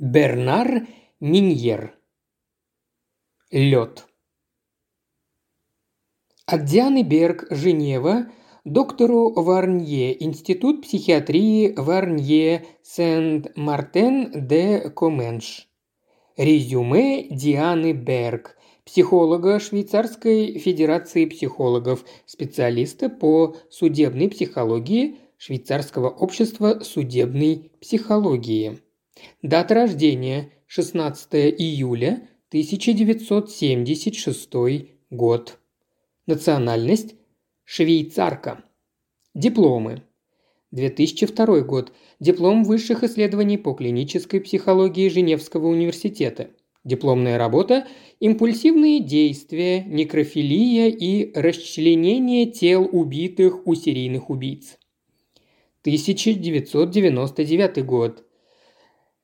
Бернар Миньер. Лед. От Дианы Берг, Женева, доктору Варнье, Институт психиатрии Варнье Сент-Мартен де Коменш. Резюме Дианы Берг, психолога Швейцарской Федерации психологов, специалиста по судебной психологии Швейцарского общества судебной психологии. Дата рождения – 16 июля 1976 год. Национальность – швейцарка. Дипломы. 2002 год. Диплом высших исследований по клинической психологии Женевского университета. Дипломная работа «Импульсивные действия, некрофилия и расчленение тел убитых у серийных убийц». 1999 год.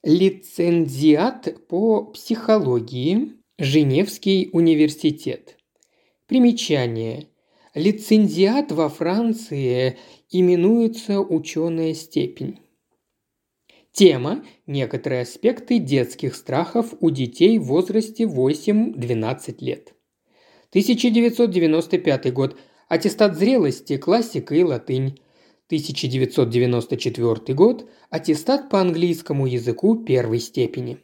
Лицензиат по психологии, Женевский университет. Примечание. Лицензиат во Франции именуется ученая степень. Тема – некоторые аспекты детских страхов у детей в возрасте 8-12 лет. 1995 год. Аттестат зрелости, классика и латынь. 1994 год, аттестат по английскому языку первой степени.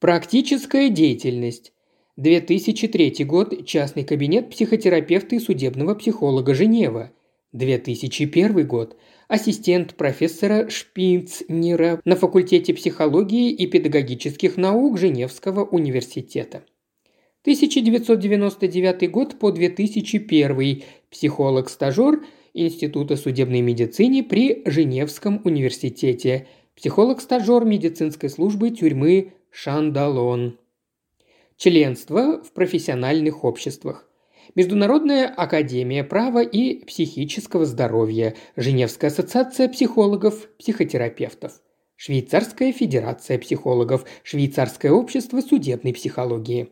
Практическая деятельность. 2003 год, частный кабинет психотерапевта и судебного психолога Женева. 2001 год, ассистент профессора Шпицнера на факультете психологии и педагогических наук Женевского университета. 1999 год по 2001 психолог-стажер – Института судебной медицины при Женевском университете, психолог-стажер медицинской службы тюрьмы Шандалон. Членство в профессиональных обществах. Международная академия права и психического здоровья, Женевская ассоциация психологов, психотерапевтов, Швейцарская федерация психологов, Швейцарское общество судебной психологии.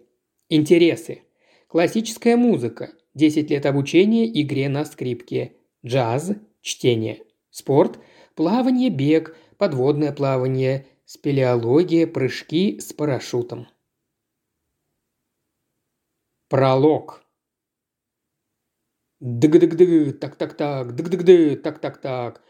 Интересы. Классическая музыка. 10 лет обучения игре на скрипке джаз, чтение, спорт, плавание, бег, подводное плавание, спелеология, прыжки с парашютом. Пролог. Дыг-дыг-дыг, так-так-так, дыг-дыг-дыг, так-так-так.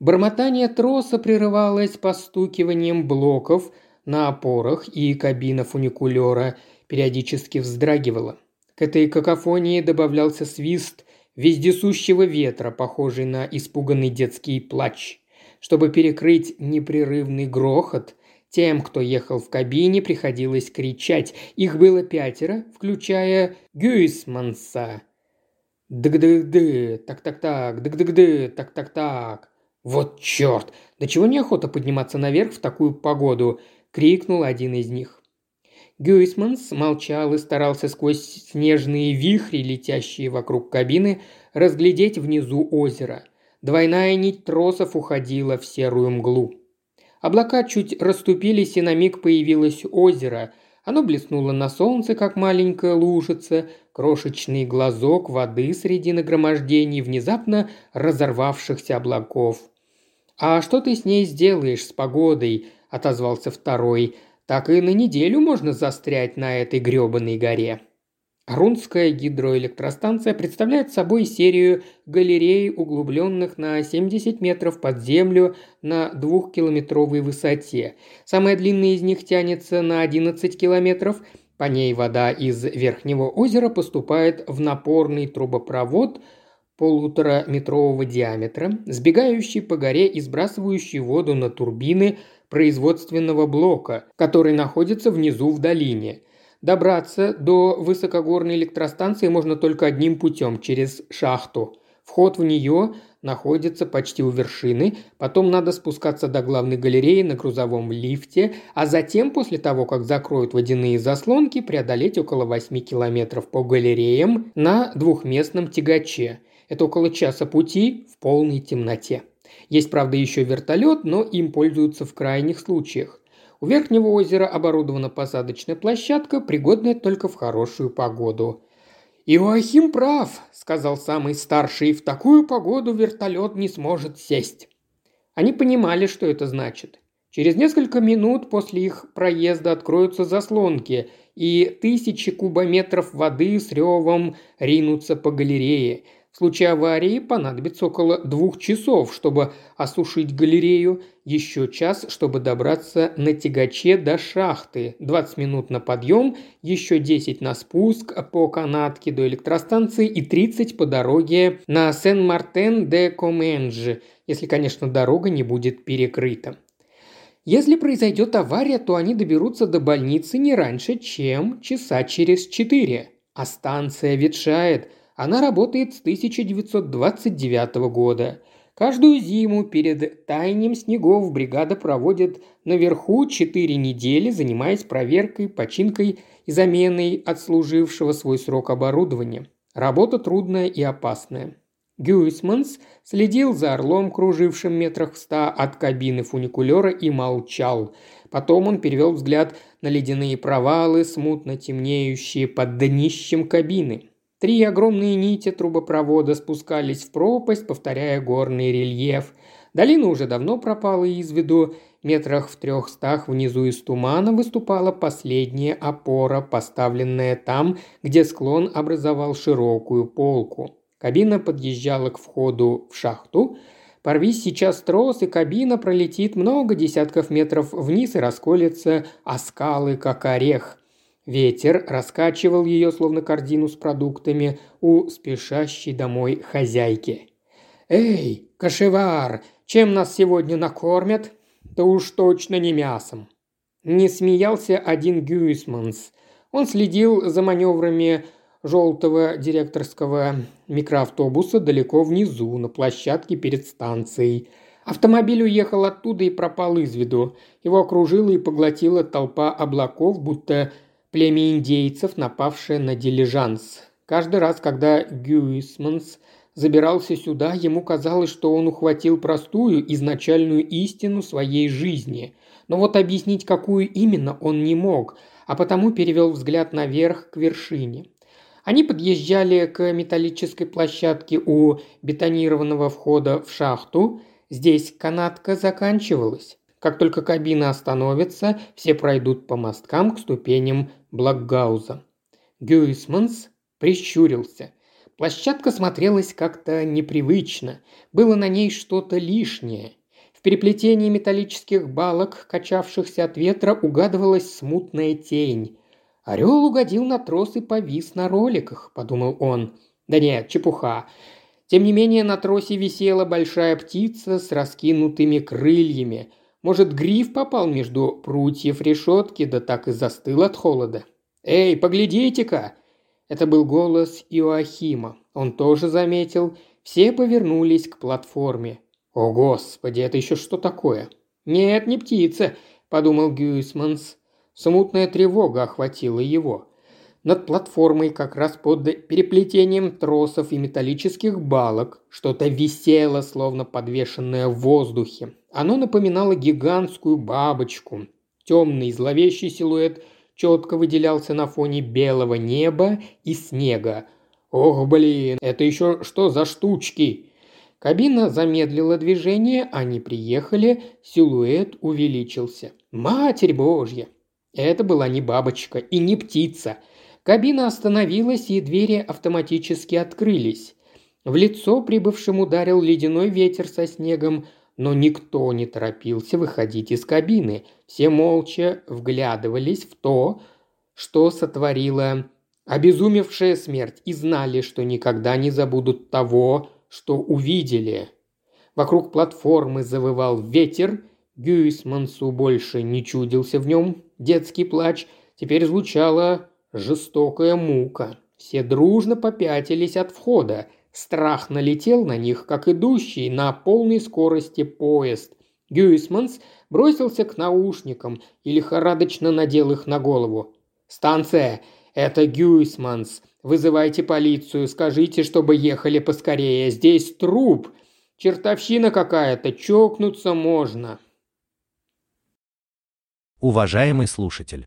Бормотание троса прерывалось постукиванием блоков на опорах, и кабина фуникулера периодически вздрагивала. К этой какофонии добавлялся свист вездесущего ветра, похожий на испуганный детский плач. Чтобы перекрыть непрерывный грохот, тем, кто ехал в кабине, приходилось кричать. Их было пятеро, включая Гюйсманса. «Дыг-дыг-ды, так-так-так, дыг-дыг-ды, так-так-так». «Вот черт! Да чего неохота подниматься наверх в такую погоду?» – крикнул один из них. Гюйсманс молчал и старался сквозь снежные вихри, летящие вокруг кабины, разглядеть внизу озеро. Двойная нить тросов уходила в серую мглу. Облака чуть расступились, и на миг появилось озеро. Оно блеснуло на солнце, как маленькая лужица, крошечный глазок воды среди нагромождений внезапно разорвавшихся облаков. «А что ты с ней сделаешь, с погодой?» – отозвался второй – так и на неделю можно застрять на этой грёбаной горе. Рунская гидроэлектростанция представляет собой серию галерей, углубленных на 70 метров под землю на двухкилометровой высоте. Самая длинная из них тянется на 11 километров. По ней вода из верхнего озера поступает в напорный трубопровод полутораметрового диаметра, сбегающий по горе и сбрасывающий воду на турбины – производственного блока, который находится внизу в долине. Добраться до высокогорной электростанции можно только одним путем – через шахту. Вход в нее находится почти у вершины, потом надо спускаться до главной галереи на грузовом лифте, а затем, после того, как закроют водяные заслонки, преодолеть около 8 километров по галереям на двухместном тягаче. Это около часа пути в полной темноте. Есть, правда, еще вертолет, но им пользуются в крайних случаях. У верхнего озера оборудована посадочная площадка, пригодная только в хорошую погоду. «Иоахим прав», – сказал самый старший, – «в такую погоду вертолет не сможет сесть». Они понимали, что это значит. Через несколько минут после их проезда откроются заслонки, и тысячи кубометров воды с ревом ринутся по галерее – в случае аварии понадобится около двух часов, чтобы осушить галерею, еще час, чтобы добраться на тягаче до шахты, 20 минут на подъем, еще 10 на спуск по канатке до электростанции и 30 по дороге на Сен-Мартен-де-Коменж, если, конечно, дорога не будет перекрыта. Если произойдет авария, то они доберутся до больницы не раньше, чем часа через четыре. А станция ветшает – она работает с 1929 года. Каждую зиму перед таянием снегов бригада проводит наверху 4 недели, занимаясь проверкой, починкой и заменой отслужившего свой срок оборудования. Работа трудная и опасная. Гюйсманс следил за орлом, кружившим метрах в ста от кабины фуникулера и молчал. Потом он перевел взгляд на ледяные провалы, смутно темнеющие под днищем кабины. Три огромные нити трубопровода спускались в пропасть, повторяя горный рельеф. Долина уже давно пропала из виду. Метрах в трехстах внизу из тумана выступала последняя опора, поставленная там, где склон образовал широкую полку. Кабина подъезжала к входу в шахту. Порвись сейчас трос, и кабина пролетит много десятков метров вниз и расколется о скалы, как орех. Ветер раскачивал ее, словно корзину с продуктами, у спешащей домой хозяйки. «Эй, кошевар, чем нас сегодня накормят?» «Да уж точно не мясом». Не смеялся один Гюйсманс. Он следил за маневрами желтого директорского микроавтобуса далеко внизу, на площадке перед станцией. Автомобиль уехал оттуда и пропал из виду. Его окружила и поглотила толпа облаков, будто племя индейцев, напавшее на дилижанс. Каждый раз, когда Гюисманс забирался сюда, ему казалось, что он ухватил простую изначальную истину своей жизни. Но вот объяснить, какую именно, он не мог, а потому перевел взгляд наверх к вершине. Они подъезжали к металлической площадке у бетонированного входа в шахту. Здесь канатка заканчивалась. Как только кабина остановится, все пройдут по мосткам к ступеням Блокгауза. Гюисманс прищурился. Площадка смотрелась как-то непривычно. Было на ней что-то лишнее. В переплетении металлических балок, качавшихся от ветра, угадывалась смутная тень. «Орел угодил на трос и повис на роликах», – подумал он. «Да нет, чепуха. Тем не менее на тросе висела большая птица с раскинутыми крыльями – может, гриф попал между прутьев решетки, да так и застыл от холода. «Эй, поглядите-ка!» Это был голос Иоахима. Он тоже заметил. Все повернулись к платформе. «О, Господи, это еще что такое?» «Нет, не птица», – подумал Гюйсманс. Смутная тревога охватила его. Над платформой, как раз под переплетением тросов и металлических балок, что-то висело, словно подвешенное в воздухе. Оно напоминало гигантскую бабочку. Темный зловещий силуэт четко выделялся на фоне белого неба и снега. «Ох, блин, это еще что за штучки?» Кабина замедлила движение, они приехали, силуэт увеличился. «Матерь Божья!» Это была не бабочка и не птица. Кабина остановилась, и двери автоматически открылись. В лицо прибывшим ударил ледяной ветер со снегом – но никто не торопился выходить из кабины. Все молча вглядывались в то, что сотворила обезумевшая смерть, и знали, что никогда не забудут того, что увидели. Вокруг платформы завывал ветер, Гюйсмансу больше не чудился в нем детский плач, теперь звучала жестокая мука. Все дружно попятились от входа – Страх налетел на них, как идущий на полной скорости поезд. Гюисманс бросился к наушникам и лихорадочно надел их на голову. «Станция! Это Гюисманс! Вызывайте полицию, скажите, чтобы ехали поскорее. Здесь труп! Чертовщина какая-то, чокнуться можно!» Уважаемый слушатель,